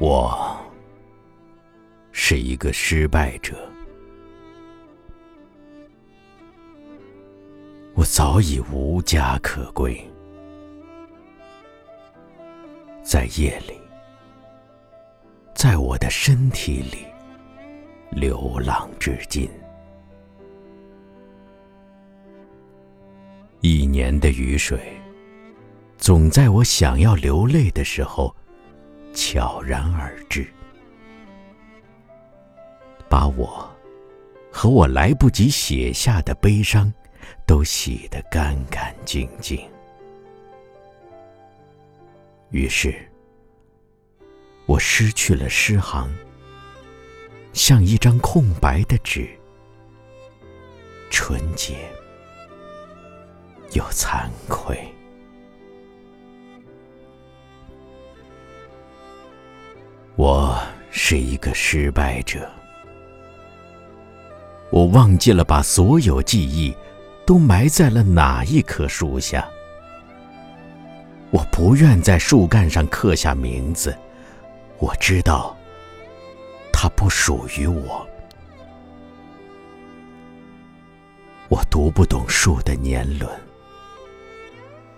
我是一个失败者，我早已无家可归，在夜里，在我的身体里流浪至今。一年的雨水，总在我想要流泪的时候。悄然而至，把我和我来不及写下的悲伤，都洗得干干净净。于是，我失去了诗行，像一张空白的纸，纯洁又惭愧。我是一个失败者，我忘记了把所有记忆都埋在了哪一棵树下。我不愿在树干上刻下名字，我知道它不属于我。我读不懂树的年轮，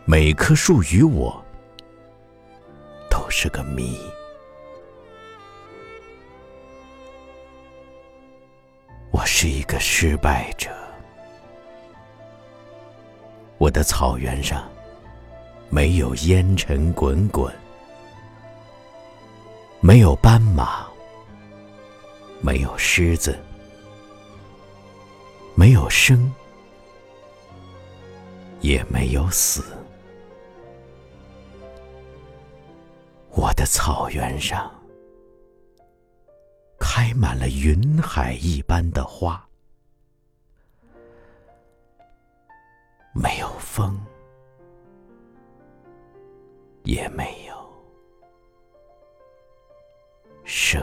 每棵树与我都是个谜。个失败者。我的草原上没有烟尘滚滚，没有斑马，没有狮子，没有生，也没有死。我的草原上。开满了云海一般的花，没有风，也没有声